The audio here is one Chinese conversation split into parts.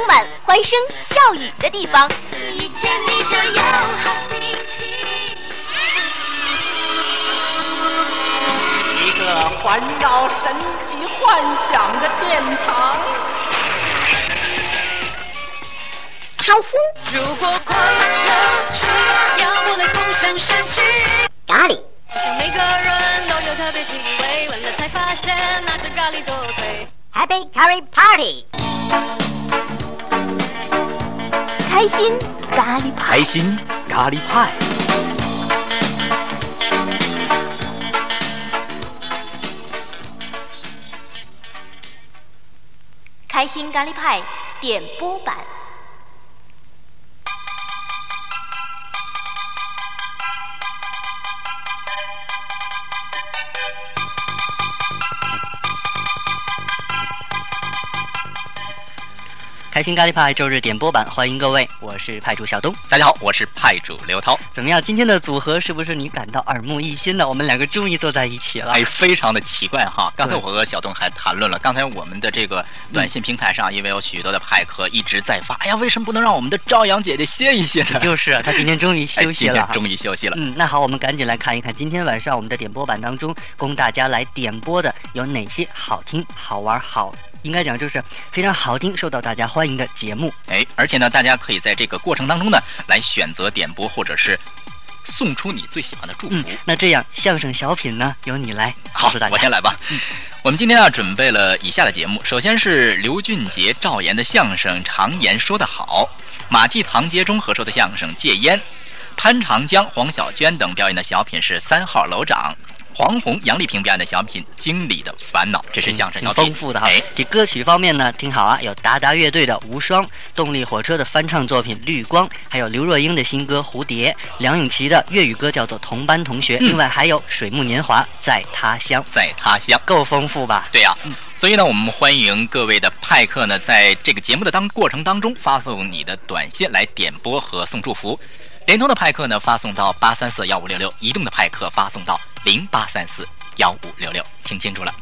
充满欢声笑语的地方。一见你就有好心情。一个环绕神奇幻想的殿堂。开心如果快乐是要我来共享盛举，咖喱，好像每个人都有特别气味，闻了才发现那是咖喱作祟。Happy Curry Party，开心咖喱派，开心咖喱派。开心咖喱派点播版。开心咖喱派周日点播版，欢迎各位，我是派主小东。大家好，我是派主刘涛。怎么样？今天的组合是不是你感到耳目一新呢？我们两个终于坐在一起了。哎，非常的奇怪哈！刚才我和小东还谈论了，刚才我们的这个短信平台上，因为有许多的派客一直在发，哎呀，为什么不能让我们的朝阳姐姐歇一歇呢？就是啊她今天终于哎休息了哈。今天终于休息了。嗯，那好，我们赶紧来看一看今天晚上我们的点播版当中，供大家来点播的有哪些好听、好玩、好，应该讲就是非常好听、受到大家欢迎的节目。哎，而且呢，大家可以在这个过程当中呢，来选择点播或者是送出你最喜欢的祝福。嗯，那这样相声小品呢，由你来告好。我先来吧。我们今天啊准备了以下的节目，首先是刘俊杰、赵岩的相声《常言说得好》，马季、唐杰忠合说的相声《戒烟》，潘长江、黄小娟等表演的小品是《三号楼长》，黄宏、杨丽萍表演的小品《经理的烦恼》，这是相声挺小品，丰富的哈哎，。这歌曲方面呢，挺好啊，有达达乐队的《无双》，动力火车的翻唱作品《绿光》，还有刘若英的新歌《蝴蝶》，梁咏琪的粤语歌叫做《同班同学》，嗯另外还有水木年华在他乡，在他乡。够丰富吧？对呀、所以呢，我们欢迎各位的派客呢，在这个节目的当过程当中，发送你的短信来点播和送祝福。联通的派客呢，发送到八三四幺五六六；移动的派客发送到零八三四幺五六六。听清楚了。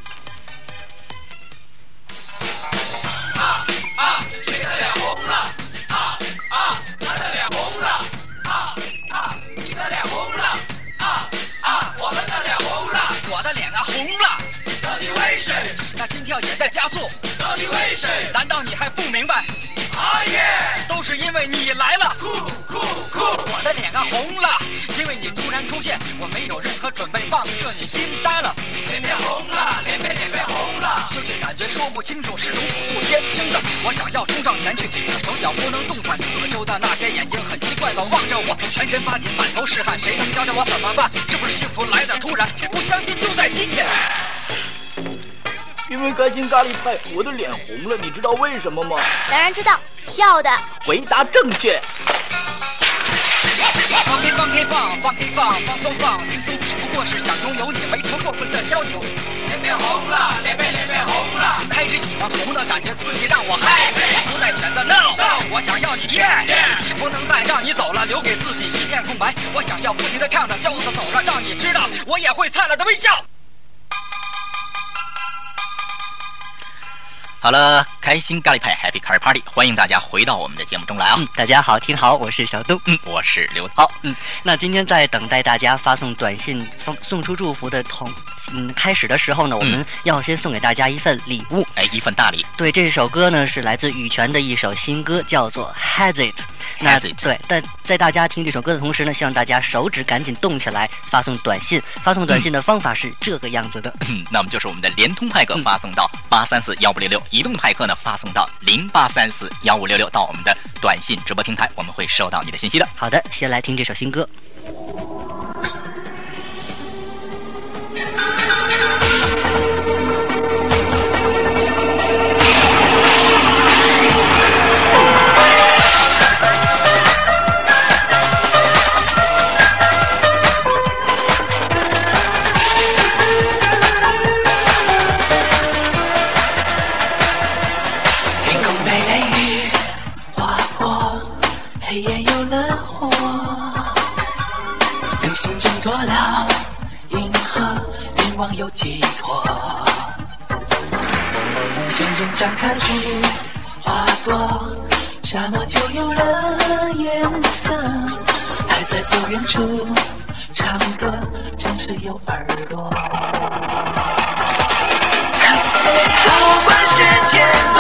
我的脸啊红了，到底为谁？也在加速，到底为谁？难道你还不明白？啊耶！都是因为你来了，酷酷酷！我的脸啊红了，因为你突然出现，我没有任何准备，望着你惊呆了，脸变红了，脸变脸变红了，就这感觉说不清楚，是种朴素天生的。我想要冲上前去，可手脚不能动弹，四周的那些眼睛很奇怪的望着我，全身发紧，满头是汗，谁能教教我怎么办？是不是幸福来的突然？不相信就在今天。因为开心咖喱派，我的脸红了，你知道为什么吗？当然知道，笑的回答正确。放开放开放，放开放，放松放轻松，不过是想拥有你，没什么过分的要求。脸变红了，脸变脸变红了，开始喜欢红的感觉，刺激让我嗨，不再选择 no，no 我想要你 yeah，不能再让你走了，留给自己一片空白。我想要不停的唱着，骄傲的走着，让你知道我也会灿烂的微笑。好了，开心咖喱派 Happy Curry Party，欢迎大家回到我们的节目中来啊！嗯，大家好，听好，我是小东。嗯，我是刘涛。嗯，那今天在等待大家发送短信送送出祝福的同嗯开始的时候呢，我们要先送给大家一份礼物。哎，一份大礼，对，这首歌呢是来自羽泉的一首新歌，叫做《Has It》。那对，但在大家听这首歌的同时呢，希望大家手指赶紧动起来，发送短信。发送短信的方法是这个样子的。嗯，那么就是我们的联通派客发送到八三四幺五六六，移动派客呢发送到零八三四幺五六六，到我们的短信直播平台，我们会收到你的信息的。好的，先来听这首新歌。不管世界多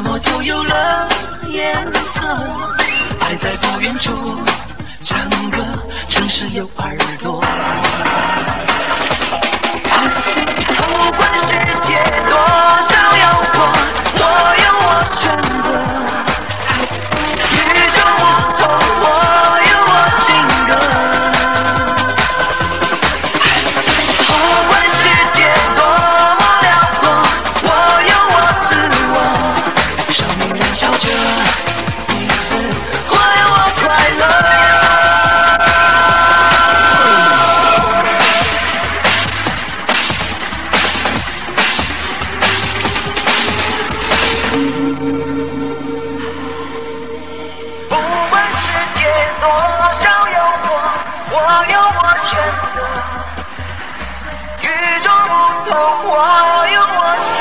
mucha 我有我选择。与众不同，我有我性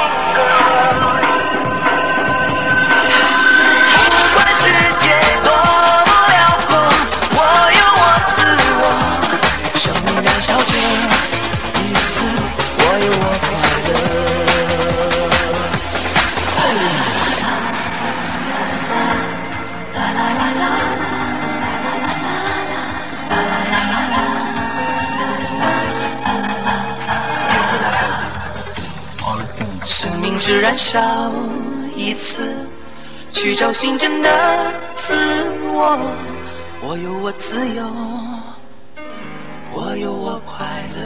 只燃烧一次，去找寻真的自我。我有我自由，我有我快乐。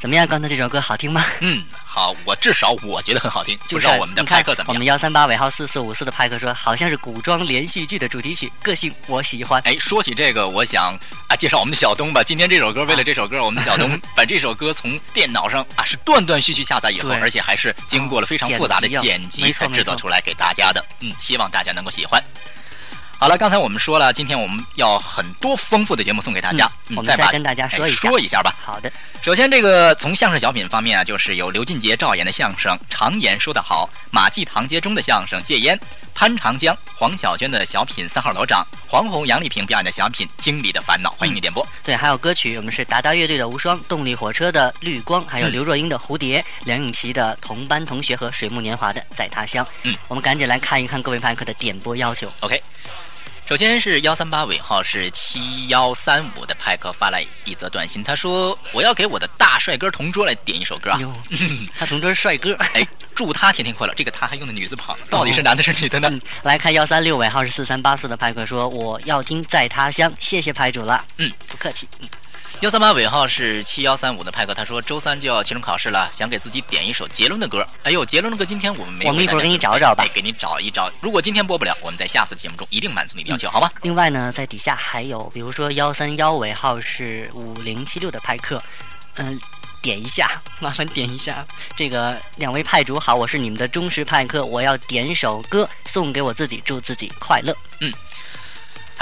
怎么样？刚才这首歌好听吗？嗯，好，我至少我觉得很好听，不就是知道我们的派克怎么样？我们幺三八尾号四四五四的派克说，好像是古装连续剧的主题曲，个性我喜欢。哎，说起这个，我想啊，介绍我们的小东吧。今天这首歌，为了这首歌，我们小东把这首歌从电脑上啊是断断续续下载以后，而且还是经过了非常复杂的剪辑才制作出来给大家的。嗯，希望大家能够喜欢。好了，刚才我们说了，今天我们要很多丰富的节目送给大家。嗯我们再跟大家说哎一下说一下吧。好的，首先，这个从相声小品方面啊，就是有刘俊杰、赵岩的相声《常言说得好》，马季、唐杰忠的相声《戒烟》，潘长江、黄小娟的小品《三号楼长》，黄宏、杨丽萍表演的小品《经理的烦恼》。欢迎你点播。对，还有歌曲，我们是达达乐队的《无双》，动力火车的《绿光》，还有嗯刘若英的《蝴蝶》，梁咏琪的《同班同学》和水木年华的《在他乡》。嗯，我们赶紧来看一看各位派客的点播要求。OK，首先是幺三八尾号是七幺三五的派克发来一则短信，他说我要给我的大帅哥同桌来点一首歌啊。他同桌是帅哥。哎，祝他天天快乐。这个他还用的女字旁，到底是男的是女的呢？嗯，来看幺三六尾号是四三八四的派克说，我要听在他乡，谢谢派主了。嗯，不客气。嗯，幺三八尾号是七幺三五的派克，他说周三就要期中考试了，想给自己点一首杰伦的歌。哎呦，杰伦的歌今天我们没有，我们一会儿给你找找吧哎，给你找一找。如果今天播不了，我们在下次节目中一定满足你的要求，好吗？另外呢，在底下还有，比如说幺三幺尾号是五零七六的派克，嗯、点一下，麻烦点一下。这个两位派主好，我是你们的忠实派克，我要点首歌送给我自己，祝自己快乐。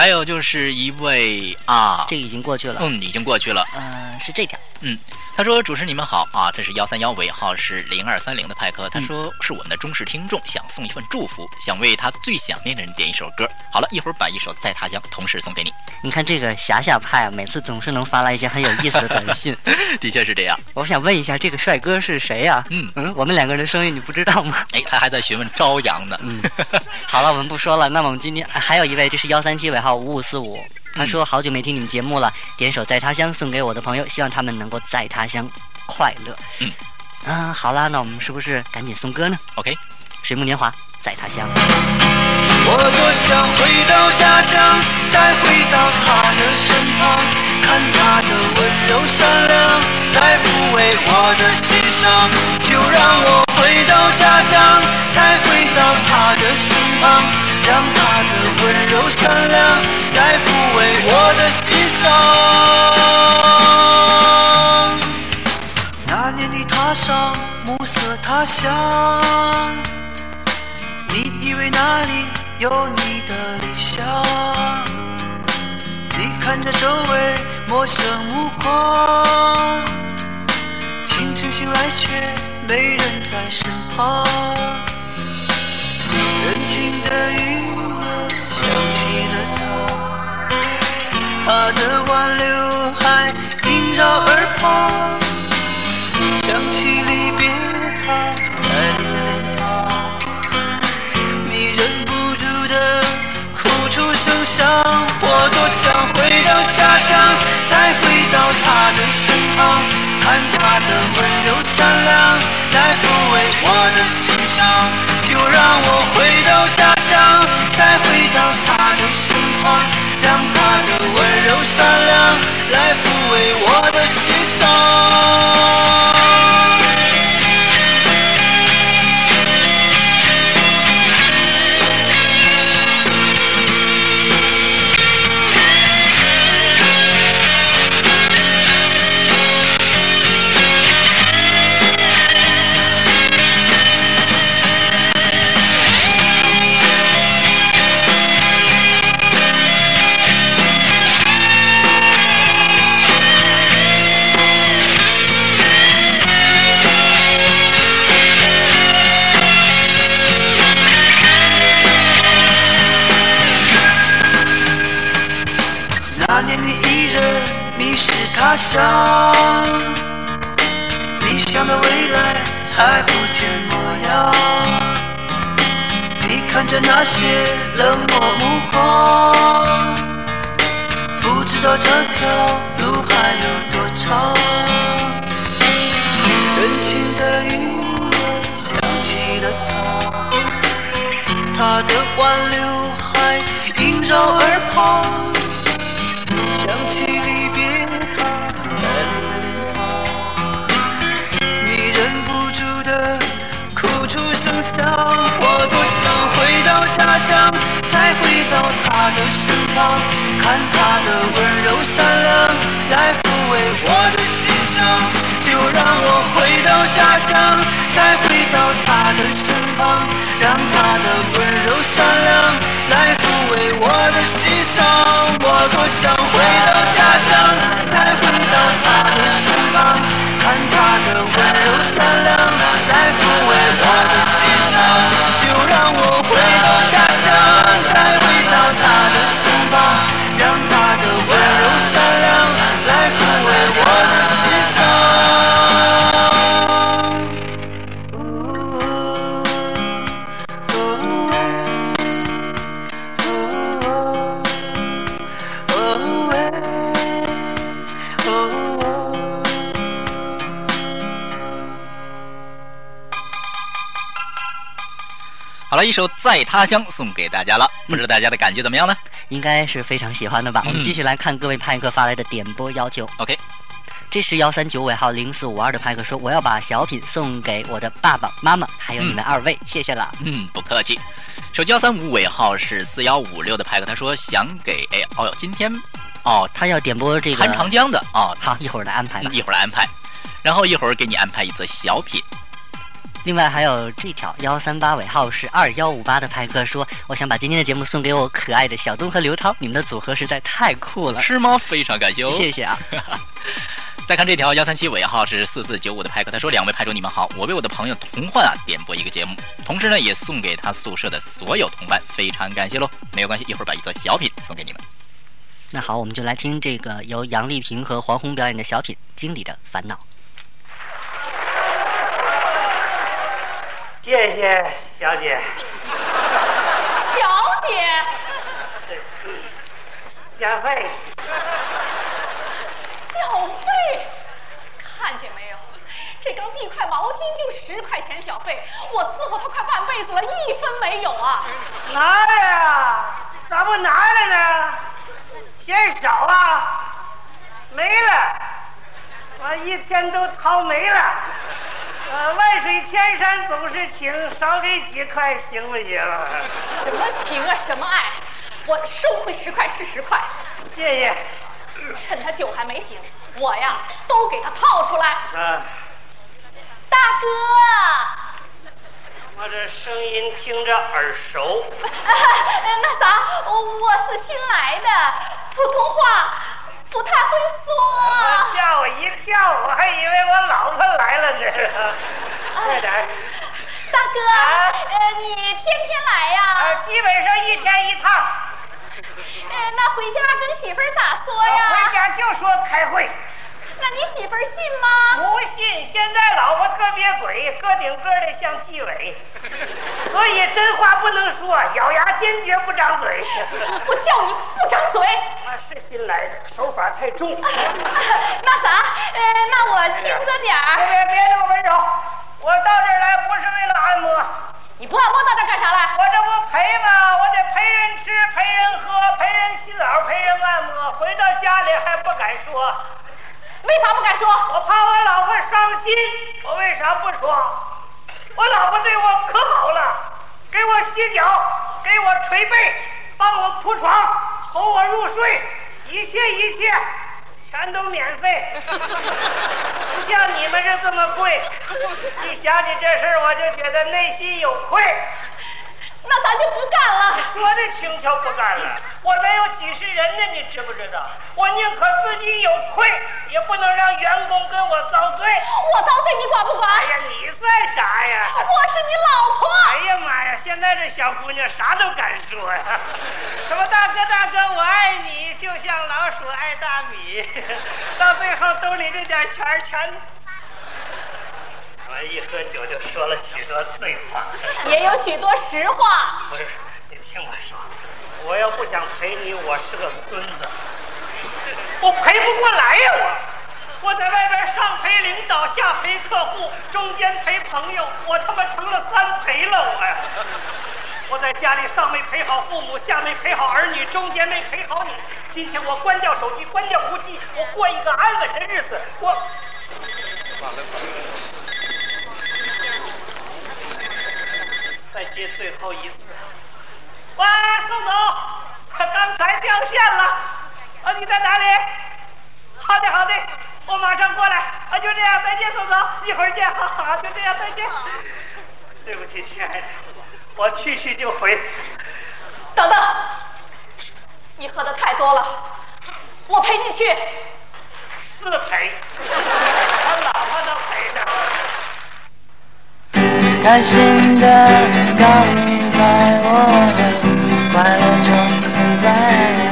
还有就是一位啊，这个已经过去了。嗯，已经过去了。嗯、是这条。嗯，他说：“主持你们好啊，这是幺三幺尾号是零二三零的派克。他说是我们的忠实听众，想送一份祝福，想为他最想念的人点一首歌。好了，一会儿把一首《在他乡》同时送给你。你看这个霞霞派啊，每次总是能发来一些很有意思的短信。的确是这样。我想问一下，这个帅哥是谁呀、嗯嗯，我们两个人的声音你不知道吗？哎，他还在询问朝阳呢。嗯，好了，我们不说了。那么我们今天哎还有一位，这是幺三七尾号五五四五。他说好久没听你们节目了，点首《在他乡》送给我的朋友，希望他们能够在他乡快乐。嗯，啊，好啦，那我们是不是赶紧送歌呢？OK，水木年华，在他乡。我多想回到家乡，再回到他的身旁，看他的温柔善良，来抚慰我的心伤。就让我回到家乡，再回到他的身旁，让他的温柔善良来抚慰我的心伤。那年的踏上暮色他乡。你以为那里有你的理想？你看着周围陌生目光，清晨醒来却没人在身旁。人情的雨想起了他，他的挽留还萦绕耳旁，想起离别他来的脸庞。你忍不住的哭出声响，我多想回到家乡，再回到他的身旁，看他的温柔善良来抚慰我的心伤。让我回到家乡，再回到他的身旁，让他的温柔善良来抚冷漠目光，不知道这条路还有多长。人情的雨想起了他，他的挽留还萦绕耳旁。想起离别他来的脸庞，你忍不住的哭出声响。我多想回到家乡，再回到他的身旁，看他的温柔善良来抚慰我的心伤。就让我回到家乡，再回到他的身旁，让他的温柔善良来抚慰我的心伤。我多想回到家乡，再回到好了，一首《在他乡》送给大家了，不知道大家的感觉怎么样呢应该是非常喜欢的吧？我们嗯继续来看各位派克发来的点播要求。？OK，这是幺三九尾号零四五二的派克说，我要把小品送给我的爸爸妈妈，还有你们二位，谢谢了。嗯，不客气。手机幺三五尾号是四幺五六的派克，他说想给哎哦哟，今天哦他要点播这个潘长江的哦，好，一会儿来安排吧。一会儿来安排，然后一会儿给你安排一则小品。另外还有这条幺三八尾号是二幺五八的派克说，我想把今天的节目送给我可爱的小东和刘涛，你们的组合实在太酷了。是吗？非常感谢哦。谢谢啊。再看这条幺三七尾号是四四九五的派克，他说：“两位派主你们好，我为我的朋友童焕啊点播一个节目，同时呢也送给他宿舍的所有同伴，非常感谢喽。没有关系，一会儿把一个小品送给你们。那好，我们就来听这个由杨丽萍和黄宏表演的小品《经理的烦恼》。谢谢小姐，小姐，小费。小费，看见没有？这刚递块毛巾就十块钱小费，我伺候他快半辈子了，一分没有啊！拿来呀，咋不拿来呢？嫌少啊？没了，我一天都掏没了。呃，万水千山总是情，少给几块行不行？什么情啊，什么爱？我收回十块是十块，谢谢。趁他酒还没醒，我呀都给他套出来。啊，大哥，我这声音听着耳熟。那啥，我是新来的，普通话不太会说。吓我一跳，我还以为我老婆来了呢。快点。大哥，呃，你天天来呀？基本上一天一趟。呃，那回家跟媳妇儿咋说呀？回家就说开会。那你媳妇儿信吗？不信。现在老婆特别鬼，个顶个的像纪委，所以真话不能说，咬牙坚决不张嘴。我叫你新来的，手法太重。那啥，呃，那我轻着点儿。别别别那么温柔，我到这儿来不是为了按摩。你不按摩到这儿干啥来？我这不陪吗？我得陪人吃，陪人喝，陪人洗澡，陪人按摩。回到家里还不敢说，为啥不敢说？我怕我老婆伤心。我为啥不说？我老婆对我可好了，给我洗脚，给我捶背，帮我铺床，哄我入睡，一切一切全都免费，不像你们这这么贵。一想起这事儿，我就觉得内心有愧。那咱就不干了。说的轻巧，不干了。我们有几十人呢，你知不知道？我宁可自己有愧，也不能让员工跟我遭罪。我遭罪，你管不管？哎呀，你算啥呀？我是你老婆。哎呀妈呀，现在这小姑娘啥都敢说呀！什么大哥大哥，我爱你，就像老鼠爱大米，到最后兜里这点钱全。我一喝酒就说了许多醉话，也有许多实话。不是，你听我说，我要不想陪你，我是个孙子，我陪不过来呀！我，我在外边上陪领导，下陪客户，中间陪朋友，我他妈成了三陪了我呀！我在家里上没陪好父母，下没陪好儿女，中间没陪好你。今天我关掉手机，关掉呼机，我过一个安稳的日子。我。再接最后一次。喂，宋总，刚才掉线了。啊，你在哪里？好的，好的，我马上过来。啊，就这样，再见，宋总，一会儿见。好好，就这样，再见。对不起，亲爱的，我去去就回。等等，你喝的太多了，我陪你去。四陪，他老婆都陪着。开心的告白我。快乐就现在。